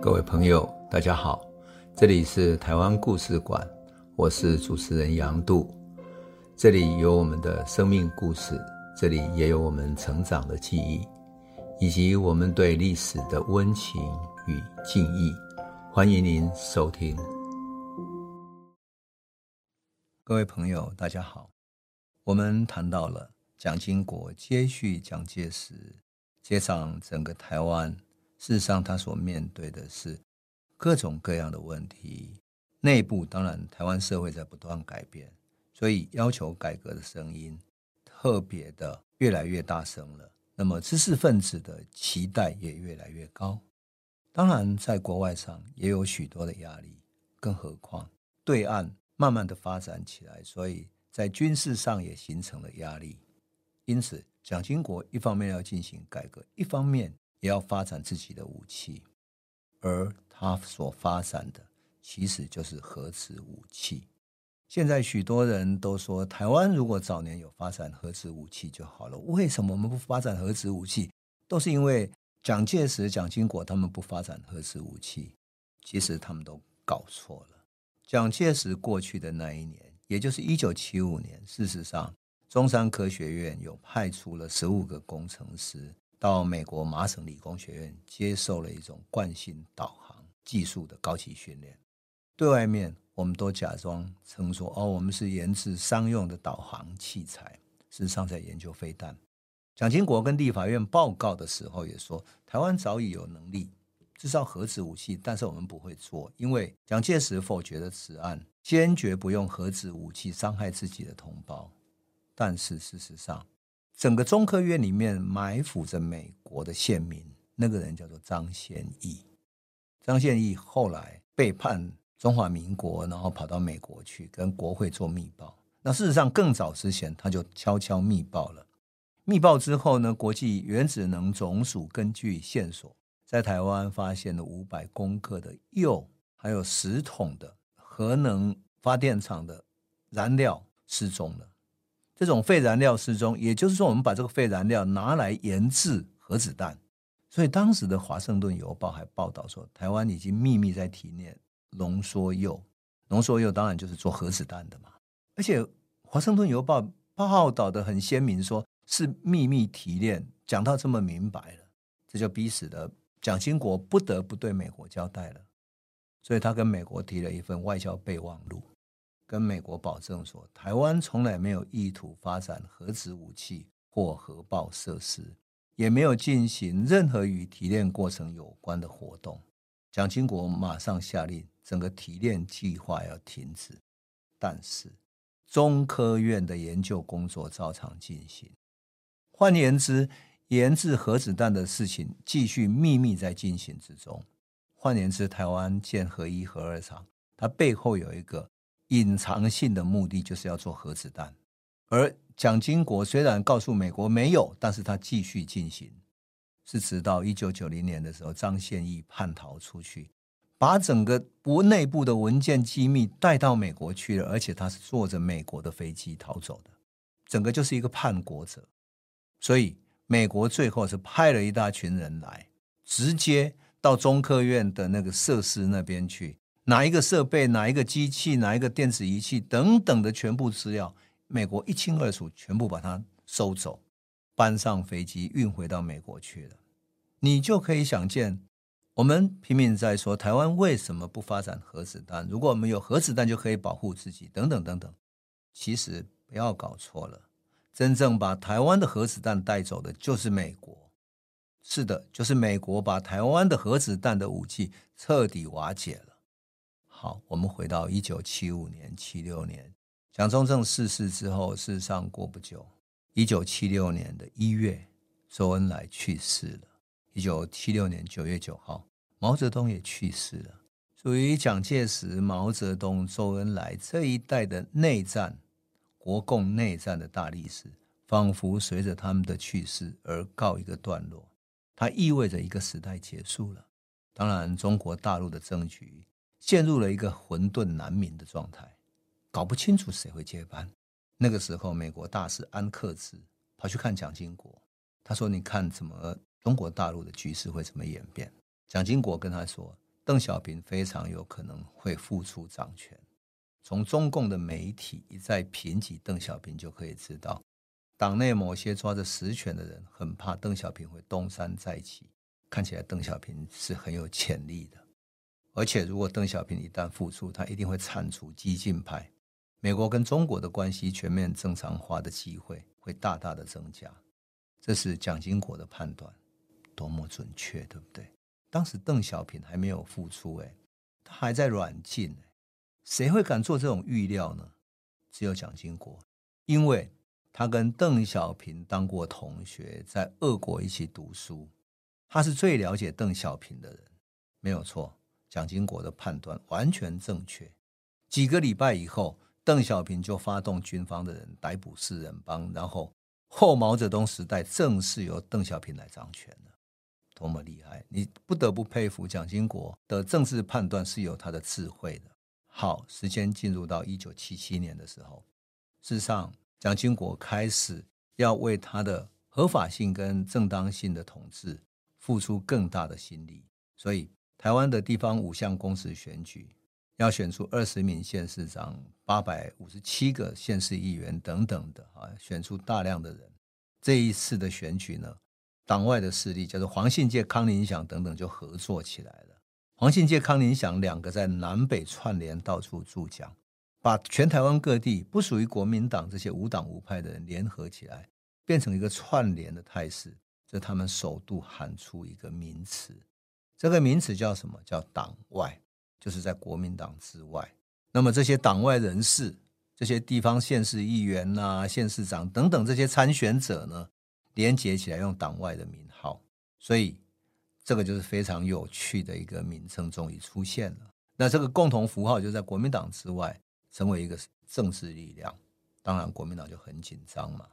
各位朋友，大家好，这里是台湾故事馆，我是主持人杨度，这里有我们的生命故事，这里也有我们成长的记忆，以及我们对历史的温情与敬意。欢迎您收听。各位朋友，大家好，我们谈到了蒋经国接续蒋介石接掌整个台湾。事实上，他所面对的是各种各样的问题。内部当然，台湾社会在不断改变，所以要求改革的声音特别的越来越大声了。那么，知识分子的期待也越来越高。当然，在国外上也有许多的压力，更何况对岸慢慢的发展起来，所以在军事上也形成了压力。因此，蒋经国一方面要进行改革，一方面。也要发展自己的武器，而他所发展的其实就是核子武器。现在许多人都说，台湾如果早年有发展核子武器就好了。为什么我们不发展核子武器？都是因为蒋介石、蒋经国他们不发展核子武器。其实他们都搞错了。蒋介石过去的那一年，也就是一九七五年，事实上，中山科学院有派出了十五个工程师。到美国麻省理工学院接受了一种惯性导航技术的高级训练，对外面我们都假装称说哦，我们是研制商用的导航器材，事实上在研究飞弹。蒋经国跟立法院报告的时候也说，台湾早已有能力制造核子武器，但是我们不会做，因为蒋介石否决了此案，坚决不用核子武器伤害自己的同胞。但是事实上，整个中科院里面埋伏着美国的线民，那个人叫做张宪义。张宪义后来背叛中华民国，然后跑到美国去跟国会做密报。那事实上更早之前他就悄悄密报了。密报之后呢，国际原子能总署根据线索，在台湾发现了五百公克的铀，还有十桶的核能发电厂的燃料失踪了。这种废燃料失踪，也就是说，我们把这个废燃料拿来研制核子弹。所以当时的《华盛顿邮报》还报道说，台湾已经秘密在提炼浓缩铀。浓缩铀当然就是做核子弹的嘛。而且《华盛顿邮报》报道的很鲜明，说是秘密提炼，讲到这么明白了，这就逼死了蒋经国不得不对美国交代了。所以他跟美国提了一份外交备忘录。跟美国保证说，台湾从来没有意图发展核子武器或核爆设施，也没有进行任何与提炼过程有关的活动。蒋经国马上下令，整个提炼计划要停止。但是，中科院的研究工作照常进行。换言之，研制核子弹的事情继续秘密在进行之中。换言之，台湾建核一、核二厂，它背后有一个。隐藏性的目的就是要做核子弹，而蒋经国虽然告诉美国没有，但是他继续进行，是直到一九九零年的时候，张宪义叛逃出去，把整个国内部的文件机密带到美国去了，而且他是坐着美国的飞机逃走的，整个就是一个叛国者。所以美国最后是派了一大群人来，直接到中科院的那个设施那边去。哪一个设备、哪一个机器、哪一个电子仪器等等的全部资料，美国一清二楚，全部把它收走，搬上飞机运回到美国去了。你就可以想见，我们拼命在说台湾为什么不发展核子弹？如果我们有核子弹，就可以保护自己，等等等等。其实不要搞错了，真正把台湾的核子弹带走的就是美国。是的，就是美国把台湾的核子弹的武器彻底瓦解了。好，我们回到一九七五年、七六年，蒋中正逝世之后，事实上过不久，一九七六年的一月，周恩来去世了。一九七六年九月九号，毛泽东也去世了。属于蒋介石、毛泽东、周恩来这一代的内战，国共内战的大历史，仿佛随着他们的去世而告一个段落。它意味着一个时代结束了。当然，中国大陆的政局。陷入了一个混沌难明的状态，搞不清楚谁会接班。那个时候，美国大使安克志跑去看蒋经国，他说：“你看怎么中国大陆的局势会怎么演变？”蒋经国跟他说：“邓小平非常有可能会复出掌权。从中共的媒体一再评级邓小平，就可以知道，党内某些抓着实权的人很怕邓小平会东山再起。看起来邓小平是很有潜力的，而且如果邓小平一旦复出，他一定会铲除激进派，美国跟中国的关系全面正常化的机会会大大的增加。这是蒋经国的判断，多么准确，对不对？当时邓小平还没有复出，哎，他还在软禁。谁会敢做这种预料呢？只有蒋经国，因为他跟邓小平当过同学，在俄国一起读书，他是最了解邓小平的人，没有错。蒋经国的判断完全正确。几个礼拜以后，邓小平就发动军方的人逮捕四人帮，然后后毛泽东时代正式由邓小平来掌权了，多么厉害！你不得不佩服蒋经国的政治判断是有他的智慧的。好，时间进入到一九七七年的时候，事实上，蒋经国开始要为他的合法性跟正当性的统治付出更大的心力。所以，台湾的地方五项公职选举要选出二十名县市长、八百五十七个县市议员等等的啊，选出大量的人。这一次的选举呢，党外的势力叫做黄信介、康宁祥等等就合作起来了。黄信介、康宁祥两个在南北串联，到处助讲，把全台湾各地不属于国民党这些无党无派的人联合起来，变成一个串联的态势。这他们首度喊出一个名词，这个名词叫什么？叫党外，就是在国民党之外。那么这些党外人士、这些地方县市议员呐、啊、县市长等等这些参选者呢，连结起来用党外的名号，所以。这个就是非常有趣的一个名称，终于出现了。那这个共同符号就在国民党之外，成为一个政治力量。当然，国民党就很紧张嘛。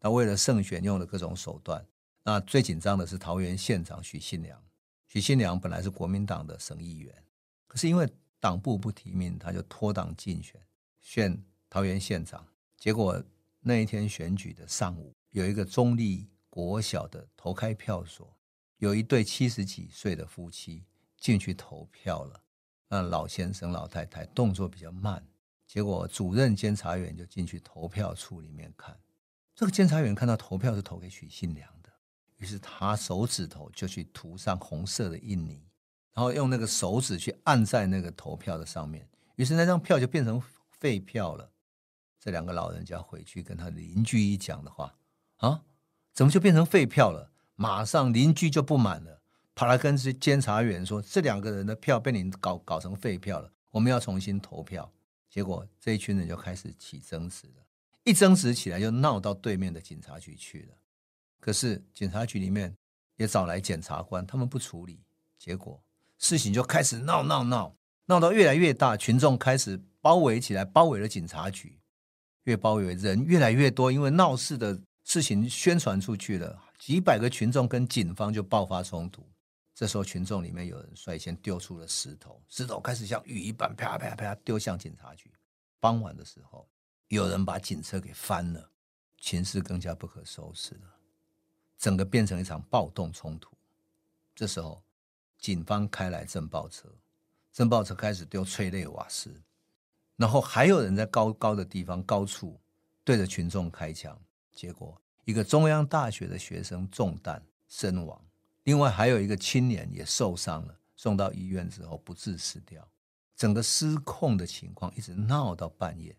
那为了胜选，用了各种手段。那最紧张的是桃园县长许信良。许信良本来是国民党的省议员，可是因为党部不提名，他就脱党竞选，选桃园县长。结果那一天选举的上午，有一个中立国小的投开票所。有一对七十几岁的夫妻进去投票了，那老先生老太太动作比较慢，结果主任监察员就进去投票处里面看，这个监察员看到投票是投给许信良，于是他手指头就去涂上红色的印泥，然后用那个手指去按在那个投票的上面，于是那张票就变成废票了。这两个老人家回去跟他邻居一讲的话，啊，怎么就变成废票了？马上邻居就不满了，跑来跟监察员说：“这两个人的票被你搞搞成废票了，我们要重新投票。”结果这一群人就开始起争执了，一争执起来就闹到对面的警察局去了。可是警察局里面也找来检察官，他们不处理，结果事情就开始闹闹闹，闹到越来越大，群众开始包围起来，包围了警察局，越包围人越来越多，因为闹事的事情宣传出去了。几百个群众跟警方就爆发冲突，这时候群众里面有人率先丢出了石头，石头开始像雨一般啪啪啪丢向警察局。傍晚的时候，有人把警车给翻了，情势更加不可收拾了，整个变成一场暴动冲突。这时候，警方开来镇暴车，镇暴车开始丢催泪瓦斯，然后还有人在高高的地方高处对着群众开枪，结果。一个中央大学的学生中弹身亡，另外还有一个青年也受伤了，送到医院之后不治死掉。整个失控的情况一直闹到半夜，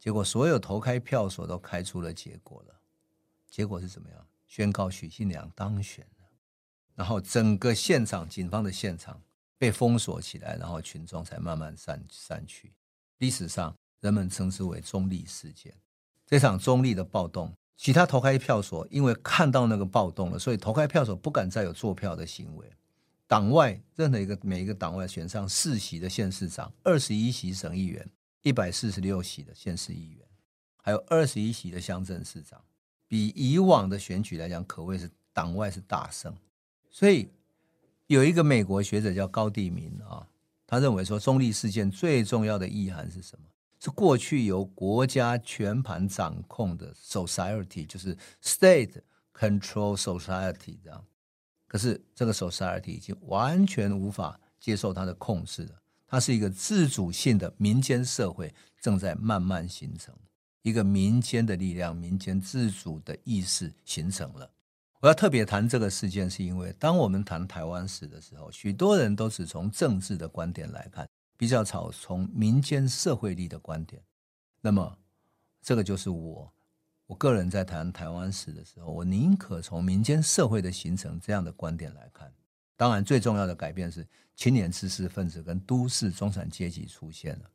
结果所有投开票所都开出了结果了。结果是怎么样？宣告许信良当选了。然后整个现场，警方的现场被封锁起来，然后群众才慢慢散散去。历史上人们称之为中立事件。这场中立的暴动。其他投开票所因为看到那个暴动了，所以投开票所不敢再有作票的行为。党外任何一个每一个党外选上四席的县市长，二十一席省议员，一百四十六席的县市议员，还有二十一席的乡镇市长，比以往的选举来讲，可谓是党外是大胜。所以有一个美国学者叫高地民啊，他认为说中立事件最重要的意涵是什么？是过去由国家全盘掌控的 society，就是 state control society 这样。可是这个 society 已经完全无法接受他的控制了。它是一个自主性的民间社会正在慢慢形成，一个民间的力量、民间自主的意识形成了。我要特别谈这个事件，是因为当我们谈台湾史的时候，许多人都只从政治的观点来看，比较少从民间社会力的观点。那么，这个就是我我个人在谈台湾史的时候，我宁可从民间社会的形成这样的观点来看。当然，最重要的改变是青年知识分子跟都市中产阶级出现了。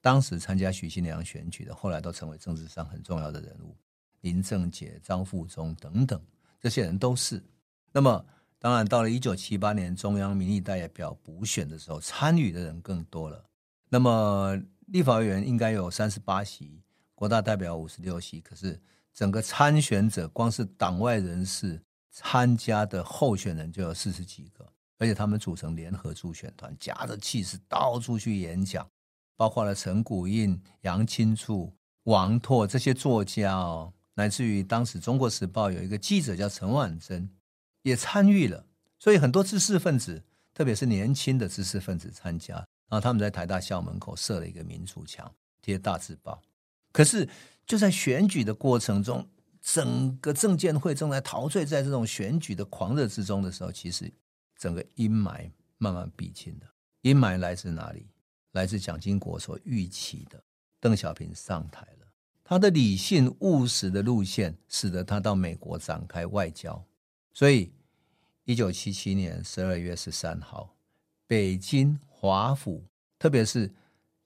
当时参加徐新良选举的，后来都成为政治上很重要的人物，林正杰、张富忠等等，这些人都是。那么，当然到了一九七八年中央民意代表补选的时候，参与的人更多了。那么，立法委员应该有三十八席，国大代表五十六席，可是整个参选者光是党外人士。参加的候选人就有四十几个，而且他们组成联合助选团，夹着气势到处去演讲，包括了陈谷应、杨清楚、王拓这些作家哦，乃至于当时《中国时报》有一个记者叫陈婉珍，也参与了。所以很多知识分子，特别是年轻的知识分子参加，然后他们在台大校门口设了一个民主墙，贴大字报。可是就在选举的过程中。整个政见会正在陶醉在这种选举的狂热之中的时候，其实整个阴霾慢慢逼近了。阴霾来自哪里？来自蒋经国所预期的邓小平上台了。他的理性务实的路线，使得他到美国展开外交。所以，一九七七年十二月十三号，北京华府，特别是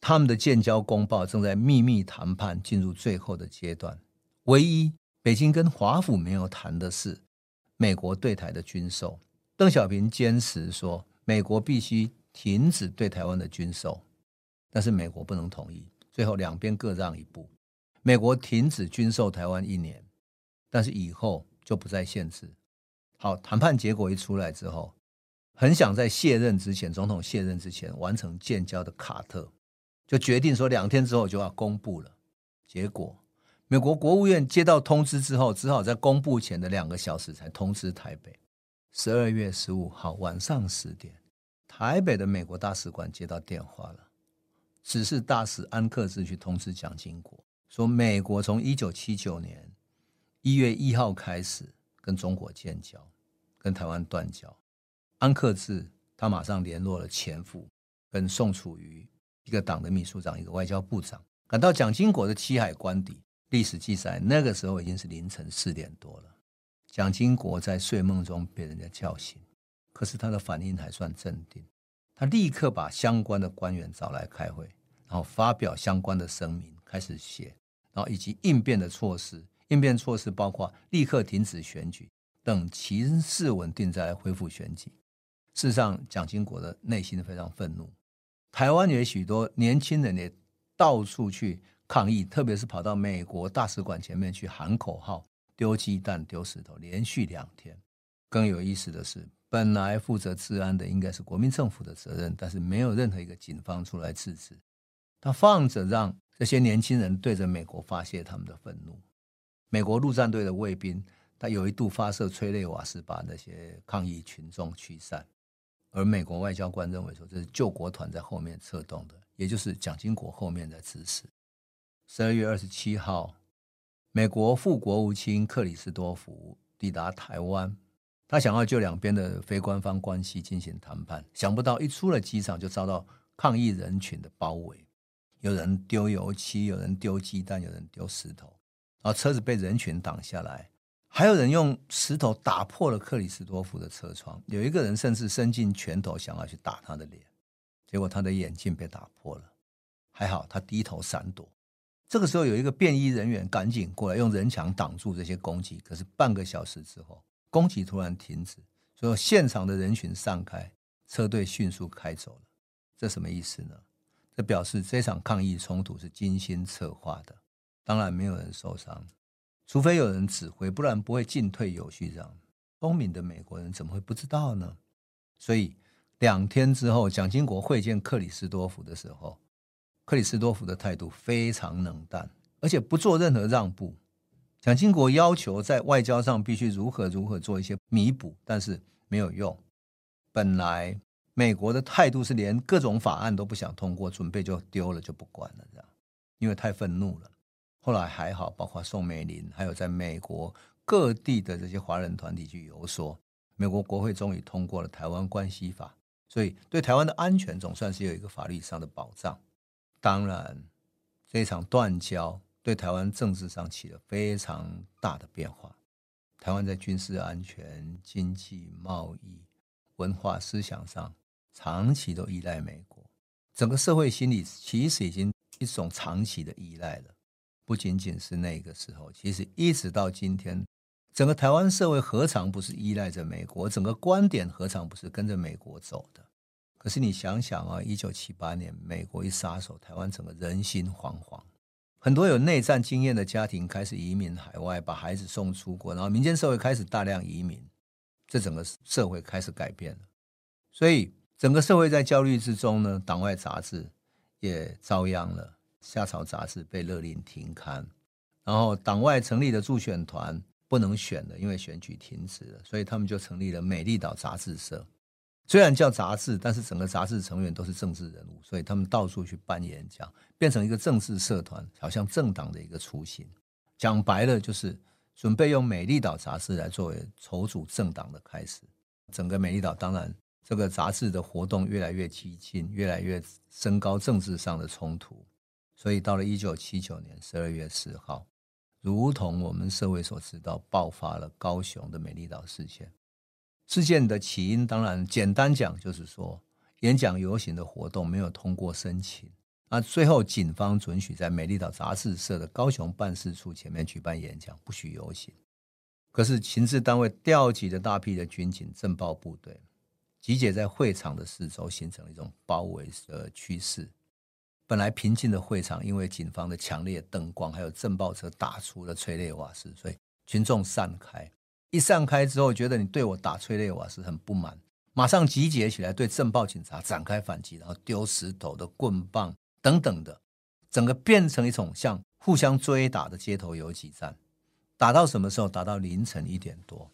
他们的建交公报，正在秘密谈判，进入最后的阶段。唯一。北京跟华府没有谈的是美国对台的军售。邓小平坚持说，美国必须停止对台湾的军售，但是美国不能同意。最后两边各让一步，美国停止军售台湾一年，但是以后就不再限制。好，谈判结果一出来之后，很想在卸任之前，总统卸任之前完成建交的卡特，就决定说两天之后就要公布了。结果。美国国务院接到通知之后，只好在公布前的两个小时才通知台北。十二月十五号晚上十点，台北的美国大使馆接到电话了，指示大使安克志去通知蒋经国，说美国从一九七九年一月一号开始跟中国建交，跟台湾断交。安克志他马上联络了前副跟宋楚瑜一个党的秘书长，一个外交部长，赶到蒋经国的七海官邸。历史记载，那个时候已经是凌晨四点多了。蒋经国在睡梦中被人家叫醒，可是他的反应还算镇定。他立刻把相关的官员找来开会，然后发表相关的声明，开始写，然后以及应变的措施。应变措施包括立刻停止选举，等情势稳定再来恢复选举。事实上，蒋经国的内心非常愤怒。台湾有许多年轻人也到处去。抗议，特别是跑到美国大使馆前面去喊口号、丢鸡蛋、丢石头，连续两天。更有意思的是，本来负责治安的应该是国民政府的责任，但是没有任何一个警方出来制止，他放着让这些年轻人对着美国发泄他们的愤怒。美国陆战队的卫兵，他有一度发射催泪瓦斯把那些抗议群众驱散，而美国外交官认为说这是救国团在后面策动的，也就是蒋经国后面在指使。十二月二十七号，美国副国务卿克里斯多福抵达台湾，他想要就两边的非官方关系进行谈判，想不到一出了机场就遭到抗议人群的包围，有人丢油漆，有人丢鸡蛋，有人丢石头，然后车子被人群挡下来，还有人用石头打破了克里斯多夫的车窗，有一个人甚至伸进拳头想要去打他的脸，结果他的眼镜被打破了，还好他低头闪躲。这个时候，有一个便衣人员赶紧过来，用人墙挡住这些攻击。可是半个小时之后，攻击突然停止，所以现场的人群散开，车队迅速开走了。这什么意思呢？这表示这场抗议冲突是精心策划的。当然没有人受伤，除非有人指挥，不然不会进退有序这样。聪明的美国人怎么会不知道呢？所以两天之后，蒋经国会见克里斯多福的时候。克里斯多福的态度非常冷淡，而且不做任何让步。蒋经国要求在外交上必须如何如何做一些弥补，但是没有用。本来美国的态度是连各种法案都不想通过，准备就丢了就不管了，这样，因为太愤怒了。后来还好，包括宋美龄，还有在美国各地的这些华人团体去游说，美国国会终于通过了《台湾关系法》，所以对台湾的安全总算是有一个法律上的保障。当然，这场断交对台湾政治上起了非常大的变化。台湾在军事安全、经济、贸易、文化、思想上长期都依赖美国，整个社会心理其实已经一种长期的依赖了。不仅仅是那个时候，其实一直到今天，整个台湾社会何尝不是依赖着美国？整个观点何尝不是跟着美国走的？可是你想想啊，一九七八年美国一撒手，台湾整个人心惶惶。很多有内战经验的家庭开始移民海外，把孩子送出国，然后民间社会开始大量移民，这整个社会开始改变了。所以整个社会在焦虑之中呢，党外杂志也遭殃了。夏朝杂志被勒令停刊，然后党外成立的助选团不能选了，因为选举停止了，所以他们就成立了美丽岛杂志社。虽然叫杂志，但是整个杂志成员都是政治人物，所以他们到处去办演讲，变成一个政治社团，好像政党的一个雏形。讲白了，就是准备用美丽岛杂志来作为筹组政党的开始。整个美丽岛，当然这个杂志的活动越来越激进，越来越升高政治上的冲突。所以到了一九七九年十二月四号，如同我们社会所知道，爆发了高雄的美丽岛事件。事件的起因，当然简单讲就是说，演讲游行的活动没有通过申请，那最后警方准许在美丽岛杂志社的高雄办事处前面举办演讲，不许游行。可是情治单位调集了大批的军警、政报部队，集结在会场的四周，形成了一种包围的趋势。本来平静的会场，因为警方的强烈灯光，还有政报车打出了催泪瓦斯，所以群众散开。一散开之后，觉得你对我打催泪瓦斯很不满，马上集结起来对政报警察展开反击，然后丢石头的棍棒等等的，整个变成一种像互相追打的街头游击战。打到什么时候？打到凌晨一点多。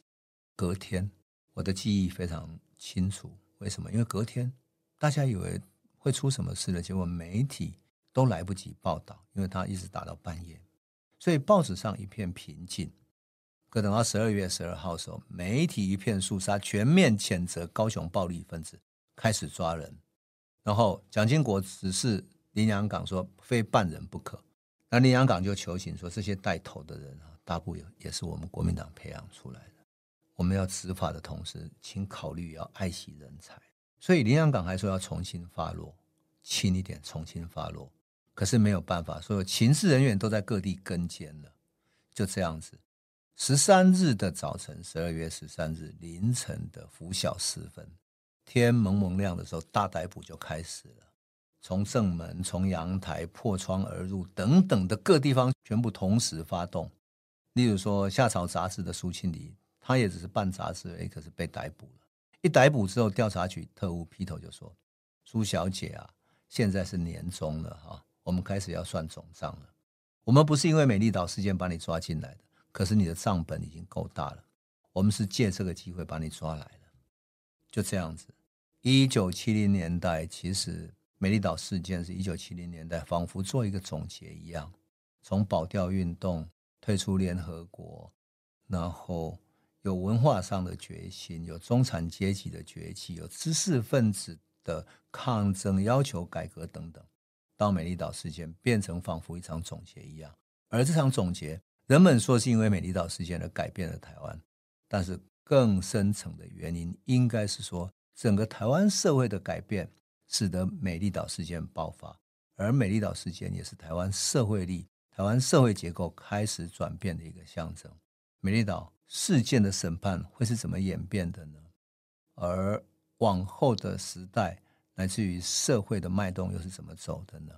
隔天，我的记忆非常清楚。为什么？因为隔天大家以为会出什么事了，结果媒体都来不及报道，因为他一直打到半夜，所以报纸上一片平静。可等到十二月十二号的时候，媒体一片肃杀，全面谴责高雄暴力分子，开始抓人。然后蒋经国指示林洋港说，非办人不可。那林洋港就求情说，这些带头的人啊，大部也也是我们国民党培养出来的。我们要执法的同时，请考虑要爱惜人才。所以林洋港还说要重新发落，轻一点，重新发落。可是没有办法，所有情事人员都在各地跟监了，就这样子。十三日的早晨，十二月十三日凌晨的拂晓时分，天蒙蒙亮的时候，大逮捕就开始了。从正门、从阳台破窗而入等等的各地方，全部同时发动。例如说，夏草杂志的苏庆礼，他也只是办杂志哎，可是被逮捕了。一逮捕之后，调查局特务劈头就说：“苏小姐啊，现在是年终了哈，我们开始要算总账了。我们不是因为美丽岛事件把你抓进来的。”可是你的账本已经够大了，我们是借这个机会把你抓来了，就这样子。一九七零年代，其实美丽岛事件是一九七零年代，仿佛做一个总结一样，从保钓运动退出联合国，然后有文化上的决心，有中产阶级的崛起，有知识分子的抗争、要求改革等等，到美丽岛事件变成仿佛一场总结一样，而这场总结。人们说是因为美丽岛事件而改变了台湾，但是更深层的原因应该是说，整个台湾社会的改变使得美丽岛事件爆发，而美丽岛事件也是台湾社会力、台湾社会结构开始转变的一个象征。美丽岛事件的审判会是怎么演变的呢？而往后的时代，乃至于社会的脉动又是怎么走的呢？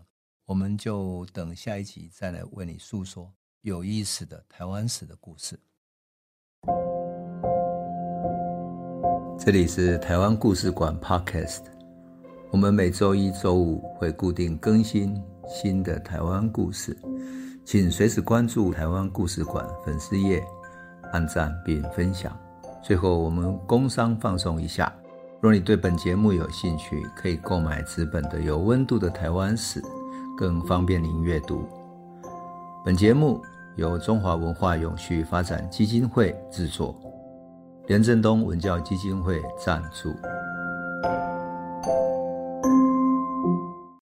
我们就等下一集再来为你诉说。有意思的台湾史的故事。这里是台湾故事馆 Podcast，我们每周一、周五会固定更新新的台湾故事，请随时关注台湾故事馆粉丝页，按赞并分享。最后，我们工商放送一下，若你对本节目有兴趣，可以购买纸本的《有温度的台湾史》，更方便您阅读。本节目由中华文化永续发展基金会制作，廉政东文教基金会赞助。